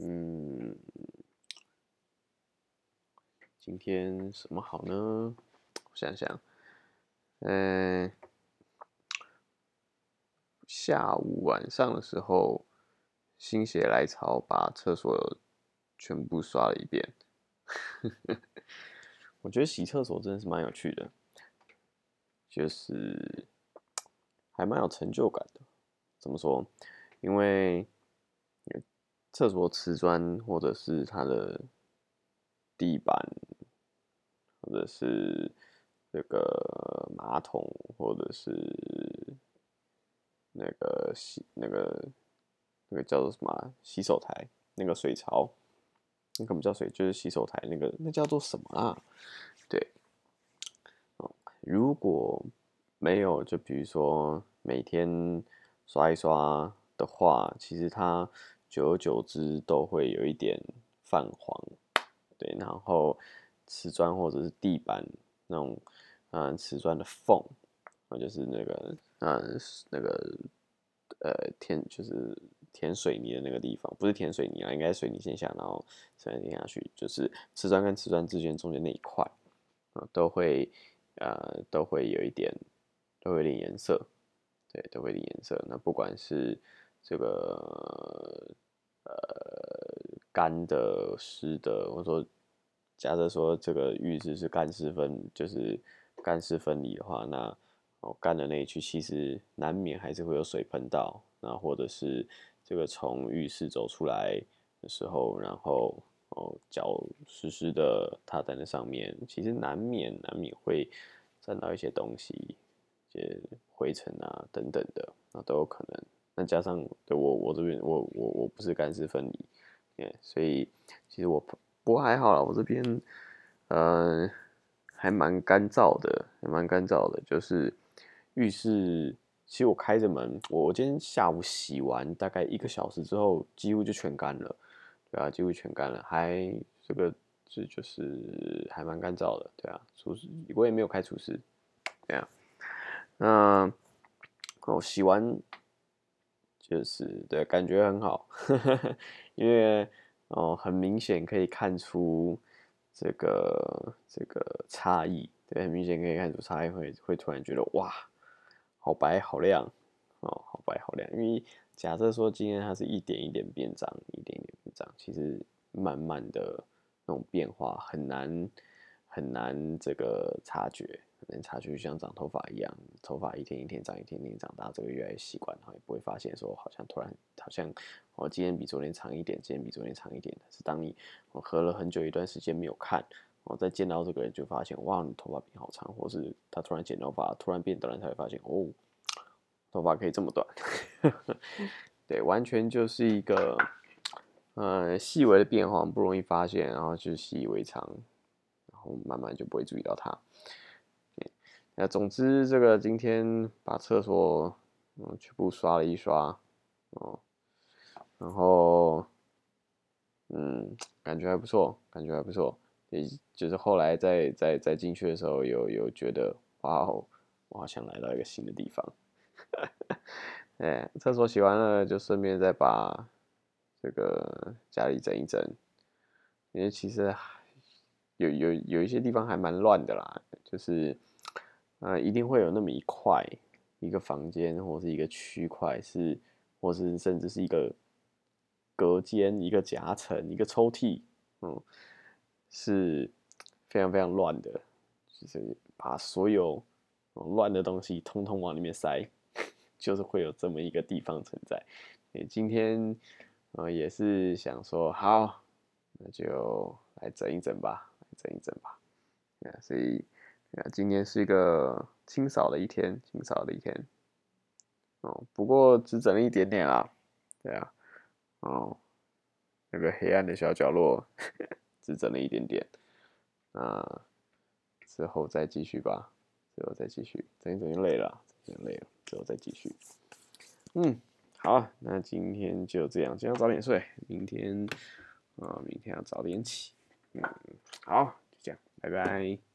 嗯，今天什么好呢？我想想，嗯，下午晚上的时候，心血来潮把厕所全部刷了一遍。我觉得洗厕所真的是蛮有趣的，就是还蛮有成就感的。怎么说？因为厕所瓷砖，或者是它的地板，或者是这个马桶，或者是那个洗那个那个叫做什么洗手台，那个水槽。那个不叫水，就是洗手台那个，那叫做什么啊？对，哦，如果没有，就比如说每天刷一刷的话，其实它久而久之都会有一点泛黄，对，然后瓷砖或者是地板那种，嗯，瓷砖的缝，啊，就是那个，嗯，那个，呃，填，就是。填水泥的那个地方不是填水泥啊，应该水泥先下，然后再填下去，就是瓷砖跟瓷砖之间中间那一块啊，都会呃都会有一点都会有点颜色，对，都会有点颜色。那不管是这个呃干的、湿的，或者说假设说这个浴室是干湿分，就是干湿分离的话，那哦干的那一区其实难免还是会有水喷到，那或者是。这个从浴室走出来的时候，然后哦脚湿湿的踏在那上面，其实难免难免会沾到一些东西，一些灰尘啊等等的，那都有可能。那加上对我我这边我我我不是干湿分离，耶，所以其实我不过还好啦，我这边呃还蛮干燥的，还蛮干燥的，就是浴室。其实我开着门，我今天下午洗完，大概一个小时之后，几乎就全干了，对啊，几乎全干了，还这个是就是还蛮干燥的，对啊，除湿我也没有开除湿，对啊，那我洗完就是对，感觉很好，因为哦很明显可以看出这个这个差异，对，很明显可以看出差异，会会突然觉得哇。好白好亮哦，好白好亮。因为假设说今天它是一点一点变脏，一点一点变脏，其实慢慢的那种变化很难很难这个察觉，很难察觉，就像长头发一样，头发一天一天长，一天一天长大，这个越来越习惯，然后也不会发现说好像突然好像我今天比昨天长一点，今天比昨天长一点。但是当你我隔了很久一段时间没有看。我再见到这个人，就发现哇，你头发变好长，或是他突然剪头发，突然变短了，才会发现哦，头发可以这么短。对，完全就是一个呃细微的变化，不容易发现，然后就习以为常，然后慢慢就不会注意到它。那总之，这个今天把厕所嗯全部刷了一刷，哦，然后嗯，感觉还不错，感觉还不错。也就是后来再再再进去的时候，有有觉得哇哦，我好像来到一个新的地方。哎，厕所洗完了，就顺便再把这个家里整一整。因为其实有有有一些地方还蛮乱的啦，就是啊，一定会有那么一块一个房间或是一个区块是，或是甚至是一个隔间、一个夹层、一个抽屉，嗯。是非常非常乱的，就是把所有乱的东西通通往里面塞，就是会有这么一个地方存在。今天呃也是想说，好，那就来整一整吧，整一整吧。那，所以啊，今天是一个清扫的一天，清扫的一天。哦，不过只整了一点点啦，对啊，哦，那个黑暗的小角落。只整了一点点，那之后再继续吧，之后再继续，整一整就累了，整累了，之后再继续。嗯，好，那今天就这样，今天早点睡，明天啊，明天要早点起。嗯，好，就这样，拜拜。